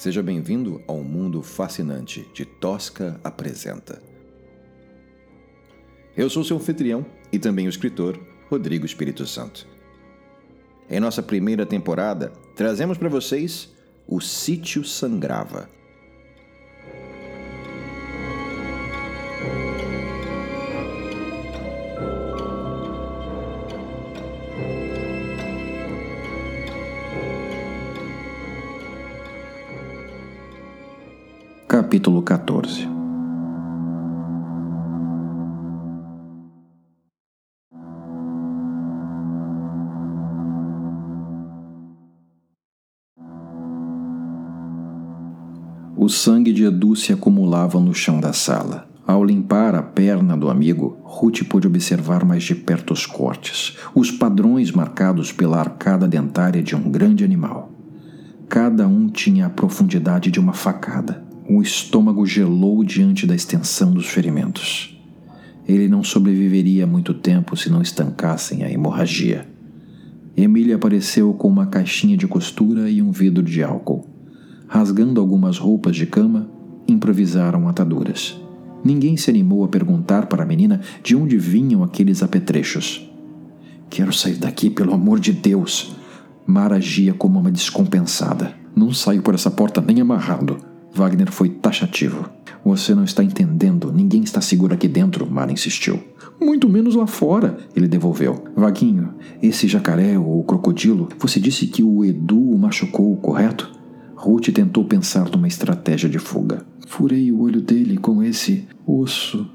Seja bem-vindo ao mundo fascinante de Tosca Apresenta. Eu sou seu anfitrião e também o escritor Rodrigo Espírito Santo. Em nossa primeira temporada, trazemos para vocês O Sítio Sangrava. Capítulo 14 O sangue de Edu se acumulava no chão da sala. Ao limpar a perna do amigo, Ruth pôde observar mais de perto os cortes, os padrões marcados pela arcada dentária de um grande animal. Cada um tinha a profundidade de uma facada. O estômago gelou diante da extensão dos ferimentos. Ele não sobreviveria muito tempo se não estancassem a hemorragia. Emília apareceu com uma caixinha de costura e um vidro de álcool. Rasgando algumas roupas de cama, improvisaram ataduras. Ninguém se animou a perguntar para a menina de onde vinham aqueles apetrechos. Quero sair daqui, pelo amor de Deus! Mara agia como uma descompensada. Não saio por essa porta nem amarrado. Wagner foi taxativo. Você não está entendendo. Ninguém está seguro aqui dentro, Mara insistiu. Muito menos lá fora, ele devolveu. Vaguinho, esse jacaré ou crocodilo, você disse que o Edu o machucou, correto? Ruth tentou pensar numa estratégia de fuga. Furei o olho dele com esse osso.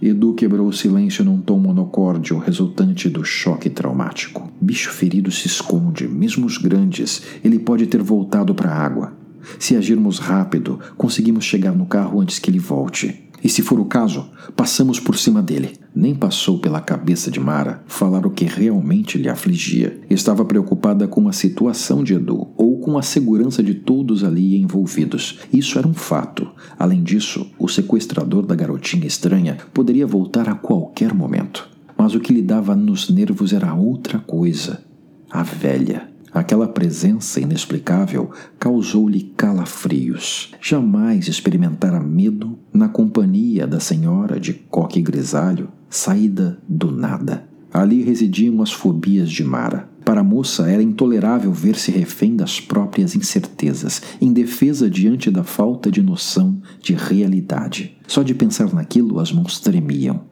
Edu quebrou o silêncio num tom monocórdio resultante do choque traumático. Bicho ferido se esconde, mesmo os grandes. Ele pode ter voltado para a água. Se agirmos rápido, conseguimos chegar no carro antes que ele volte. E se for o caso, passamos por cima dele. Nem passou pela cabeça de Mara falar o que realmente lhe afligia. Estava preocupada com a situação de Edu ou com a segurança de todos ali envolvidos. Isso era um fato. Além disso, o sequestrador da garotinha estranha poderia voltar a qualquer momento. Mas o que lhe dava nos nervos era outra coisa: a velha. Aquela presença inexplicável causou-lhe calafrios. Jamais experimentara medo na companhia da senhora de coque grisalho, saída do nada. Ali residiam as fobias de Mara. Para a moça era intolerável ver-se refém das próprias incertezas, indefesa diante da falta de noção de realidade. Só de pensar naquilo as mãos tremiam.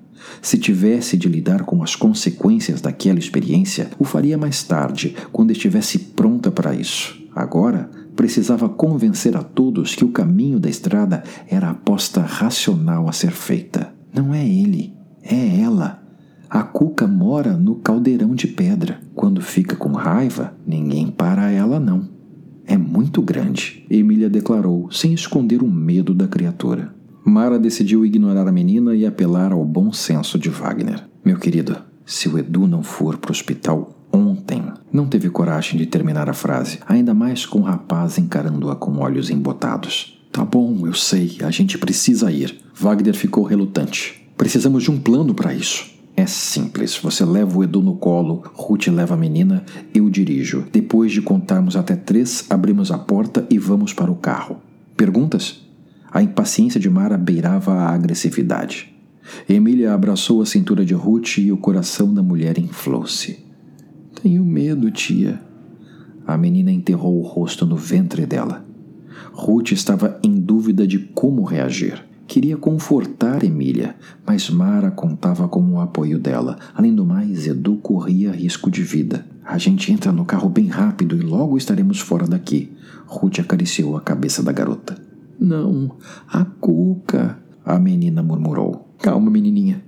Se tivesse de lidar com as consequências daquela experiência, o faria mais tarde, quando estivesse pronta para isso. Agora, precisava convencer a todos que o caminho da estrada era a aposta racional a ser feita. Não é ele, é ela. A cuca mora no caldeirão de pedra. Quando fica com raiva, ninguém para ela, não. É muito grande, Emília declarou, sem esconder o medo da criatura. Mara decidiu ignorar a menina e apelar ao bom senso de Wagner. Meu querido, se o Edu não for para o hospital ontem. Não teve coragem de terminar a frase, ainda mais com o rapaz encarando-a com olhos embotados. Tá bom, eu sei, a gente precisa ir. Wagner ficou relutante. Precisamos de um plano para isso. É simples. Você leva o Edu no colo, Ruth leva a menina, eu dirijo. Depois de contarmos até três, abrimos a porta e vamos para o carro. Perguntas? A impaciência de Mara beirava a agressividade. Emília abraçou a cintura de Ruth e o coração da mulher inflou-se. Tenho medo, tia. A menina enterrou o rosto no ventre dela. Ruth estava em dúvida de como reagir. Queria confortar Emília, mas Mara contava com o apoio dela. Além do mais, Edu corria risco de vida. A gente entra no carro bem rápido e logo estaremos fora daqui. Ruth acariciou a cabeça da garota. Não, a cuca, a menina murmurou. Calma, menininha.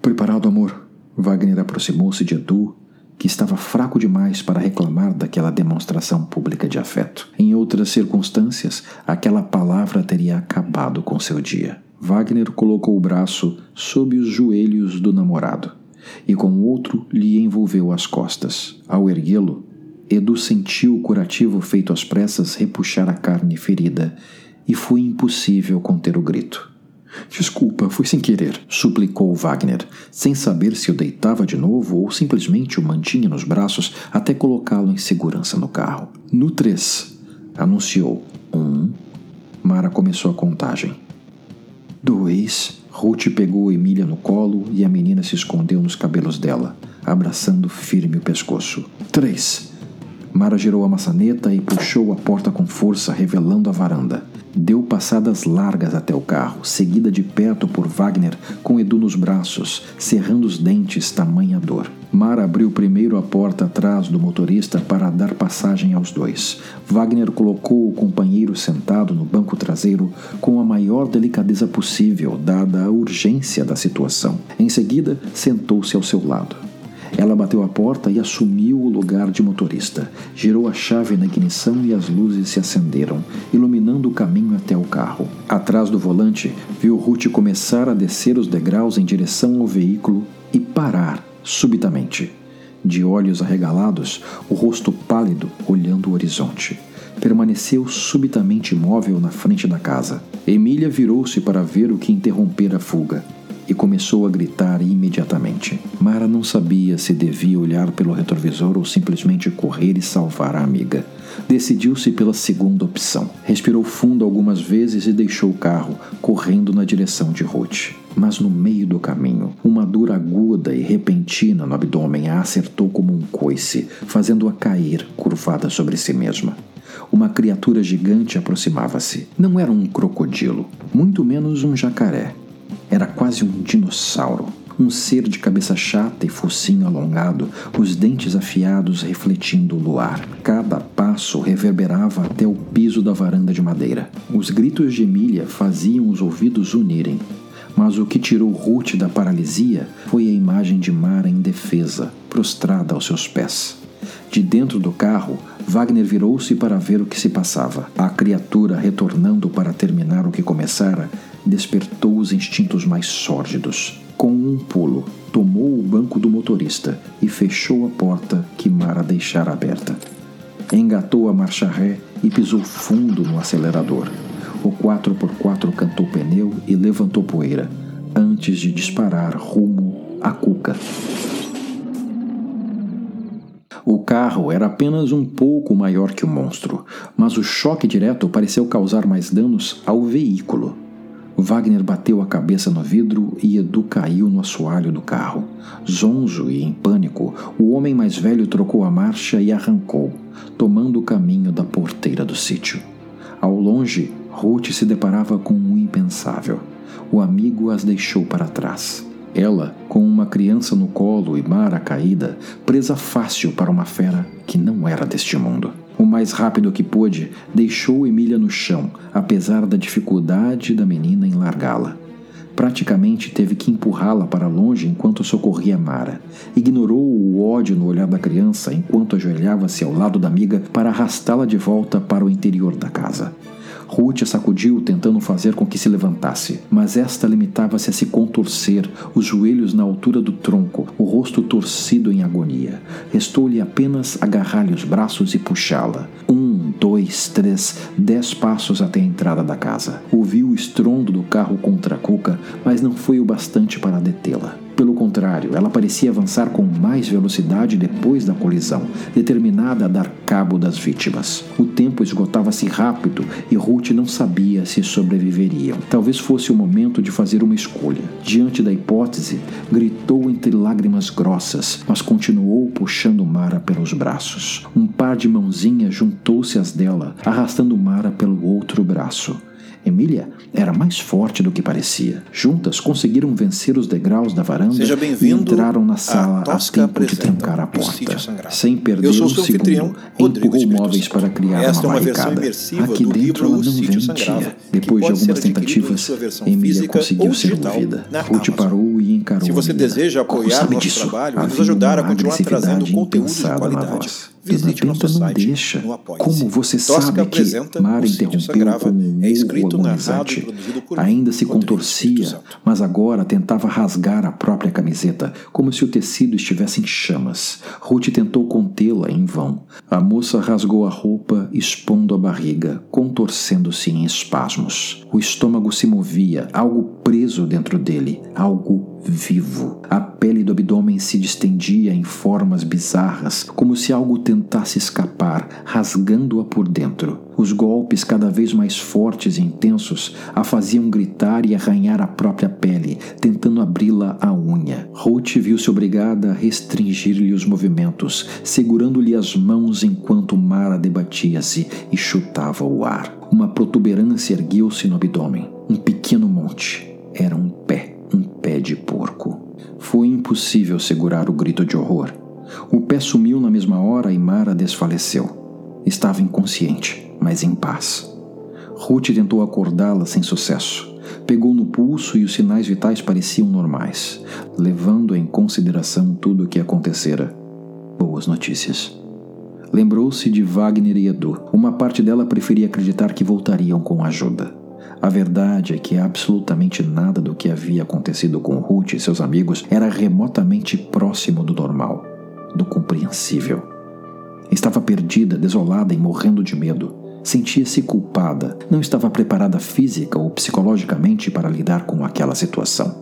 Preparado, amor? Wagner aproximou-se de Edu, que estava fraco demais para reclamar daquela demonstração pública de afeto. Em outras circunstâncias, aquela palavra teria acabado com seu dia. Wagner colocou o braço sob os joelhos do namorado e com o outro lhe envolveu as costas. Ao erguê-lo, Edu sentiu o curativo feito às pressas repuxar a carne ferida e foi impossível conter o grito. Desculpa, foi sem querer, suplicou Wagner, sem saber se o deitava de novo ou simplesmente o mantinha nos braços até colocá-lo em segurança no carro. No 3, anunciou. Um. Mara começou a contagem. Dois. Ruth pegou Emília no colo e a menina se escondeu nos cabelos dela, abraçando firme o pescoço. Três. Mara girou a maçaneta e puxou a porta com força, revelando a varanda. Deu passadas largas até o carro, seguida de perto por Wagner, com Edu nos braços, cerrando os dentes, tamanha dor. Mara abriu primeiro a porta atrás do motorista para dar passagem aos dois. Wagner colocou o companheiro sentado no banco traseiro com a maior delicadeza possível, dada a urgência da situação. Em seguida, sentou-se ao seu lado. Ela bateu a porta e assumiu o lugar de motorista. Girou a chave na ignição e as luzes se acenderam, iluminando o caminho até o carro. Atrás do volante, viu Ruth começar a descer os degraus em direção ao veículo e parar subitamente. De olhos arregalados, o rosto pálido olhando o horizonte. Permaneceu subitamente imóvel na frente da casa. Emília virou-se para ver o que interrompera a fuga e começou a gritar imediatamente. Mara não sabia se devia olhar pelo retrovisor ou simplesmente correr e salvar a amiga. Decidiu-se pela segunda opção. Respirou fundo algumas vezes e deixou o carro, correndo na direção de Ruth. Mas no meio do caminho, uma dor aguda e repentina no abdômen a acertou como um coice, fazendo-a cair, curvada sobre si mesma. Uma criatura gigante aproximava-se. Não era um crocodilo, muito menos um jacaré. Era quase um dinossauro. Um ser de cabeça chata e focinho alongado, os dentes afiados refletindo o luar. Cada passo reverberava até o piso da varanda de madeira. Os gritos de Emília faziam os ouvidos unirem. Mas o que tirou Ruth da paralisia foi a imagem de Mara indefesa, prostrada aos seus pés. De dentro do carro, Wagner virou-se para ver o que se passava. A criatura, retornando para terminar o que começara, despertou os instintos mais sórdidos. Com um pulo, tomou o banco do motorista e fechou a porta que Mara deixara aberta. Engatou a marcha ré e pisou fundo no acelerador. O 4x4 cantou pneu e levantou poeira, antes de disparar rumo à cuca. O carro era apenas um pouco maior que o monstro, mas o choque direto pareceu causar mais danos ao veículo. Wagner bateu a cabeça no vidro e Edu caiu no assoalho do carro. Zonzo e em pânico, o homem mais velho trocou a marcha e arrancou, tomando o caminho da porteira do sítio. Ao longe, Ruth se deparava com um impensável. O amigo as deixou para trás. Ela, com uma criança no colo e Mara caída, presa fácil para uma fera que não era deste mundo. O mais rápido que pôde, deixou Emília no chão, apesar da dificuldade da menina em largá-la. Praticamente teve que empurrá-la para longe enquanto socorria Mara. Ignorou o ódio no olhar da criança enquanto ajoelhava-se ao lado da amiga para arrastá-la de volta para o interior da casa. Ruth a sacudiu, tentando fazer com que se levantasse, mas esta limitava-se a se contorcer, os joelhos na altura do tronco, o rosto torcido em agonia. Restou-lhe apenas agarrar-lhe os braços e puxá-la. Um, dois, três, dez passos até a entrada da casa. Ouviu o estrondo do carro contra a cuca, mas não foi o bastante para detê-la. Pelo contrário, ela parecia avançar com mais velocidade depois da colisão, determinada a dar cabo das vítimas. O tempo esgotava-se rápido e Ruth não sabia se sobreviveriam. Talvez fosse o momento de fazer uma escolha. Diante da hipótese, gritou entre lágrimas grossas, mas continuou puxando Mara pelos braços. Um par de mãozinhas juntou-se às dela, arrastando Mara pelo outro braço. Emília era mais forte do que parecia. Juntas conseguiram vencer os degraus da varanda e entraram na sala a, a tempo de trancar a porta. Sem perder um segundo, empurrou móveis para criar Esta uma é barricada. imersiva Aqui dentro ela não que Depois de algumas tentativas, Emília conseguiu ser movida. Ruth parou e encarou Se você deseja apoiar sabe nosso disso? trabalho e nos ajudar a continuar trazendo conteúdo de qualidade. Visite nosso Benta não site deixa. no Apoia-se. Como você Tosca sabe que Mara interrompeu com um É escrito, agonizante. Ainda se contorcia, mas agora tentava rasgar a própria camiseta, como se o tecido estivesse em chamas. Ruth tentou contê-la em vão. A moça rasgou a roupa, expondo a barriga, contorcendo-se em espasmos. O estômago se movia, algo preso dentro dele, algo vivo. A pele do abdômen se distendia em formas bizarras, como se algo tentasse escapar, rasgando-a por dentro. Os golpes, cada vez mais fortes e intensos, a faziam gritar e arranhar a própria pele, tentando abri-la à unha. Ruth viu-se obrigada a restringir-lhe os movimentos, segurando-lhe as mãos enquanto Mara debatia-se e chutava o ar. Uma protuberância ergueu-se no abdômen, um pequeno monte. Era um pé, um pé de porco. Foi impossível segurar o grito de horror. O pé sumiu na mesma hora e Mara desfaleceu. Estava inconsciente, mas em paz. Ruth tentou acordá-la sem sucesso. Pegou no pulso e os sinais vitais pareciam normais, levando em consideração tudo o que acontecera. Boas notícias. Lembrou-se de Wagner e Edu. Uma parte dela preferia acreditar que voltariam com ajuda. A verdade é que absolutamente nada do que havia acontecido com Ruth e seus amigos era remotamente próximo do normal, do compreensível. Estava perdida, desolada e morrendo de medo. Sentia-se culpada, não estava preparada física ou psicologicamente para lidar com aquela situação.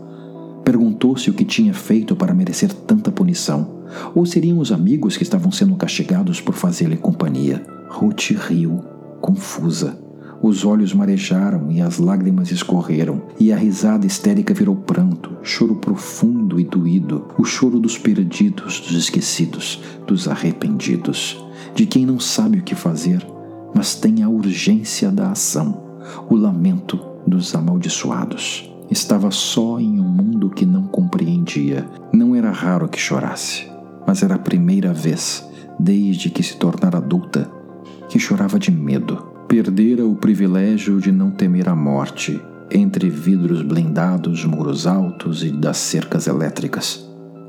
Perguntou-se o que tinha feito para merecer tanta punição. Ou seriam os amigos que estavam sendo castigados por fazer-lhe companhia? Ruth riu, confusa. Os olhos marejaram e as lágrimas escorreram, e a risada histérica virou pranto, choro profundo e doído, o choro dos perdidos, dos esquecidos, dos arrependidos, de quem não sabe o que fazer, mas tem a urgência da ação, o lamento dos amaldiçoados. Estava só em um mundo que não compreendia. Não era raro que chorasse, mas era a primeira vez, desde que se tornara adulta, que chorava de medo. Perdera o privilégio de não temer a morte entre vidros blindados, muros altos e das cercas elétricas.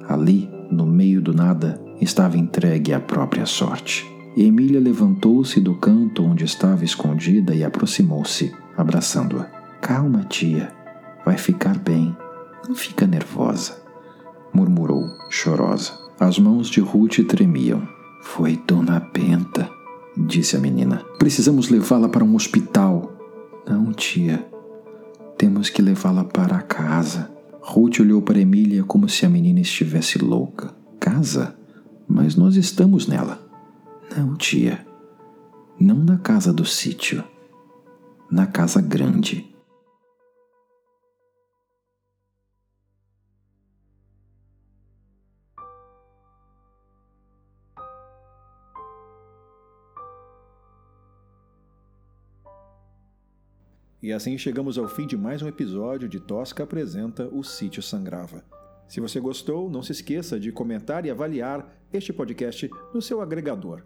Ali, no meio do nada, estava entregue à própria sorte. Emília levantou-se do canto onde estava escondida e aproximou-se, abraçando-a. Calma, tia. Vai ficar bem. Não fica nervosa, murmurou, chorosa. As mãos de Ruth tremiam. Foi Dona Benta, disse a menina. Precisamos levá-la para um hospital. Não, tia. Temos que levá-la para casa. Ruth olhou para Emília como se a menina estivesse louca. Casa? Mas nós estamos nela. Não, tia. Não na casa do sítio. Na casa grande. E assim chegamos ao fim de mais um episódio de Tosca apresenta O Sítio Sangrava. Se você gostou, não se esqueça de comentar e avaliar este podcast no seu agregador.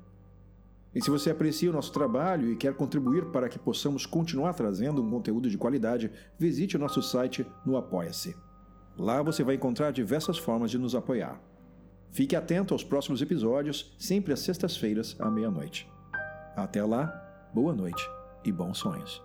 E se você aprecia o nosso trabalho e quer contribuir para que possamos continuar trazendo um conteúdo de qualidade, visite o nosso site no Apoia-se. Lá você vai encontrar diversas formas de nos apoiar. Fique atento aos próximos episódios, sempre às sextas-feiras à meia-noite. Até lá, boa noite e bons sonhos.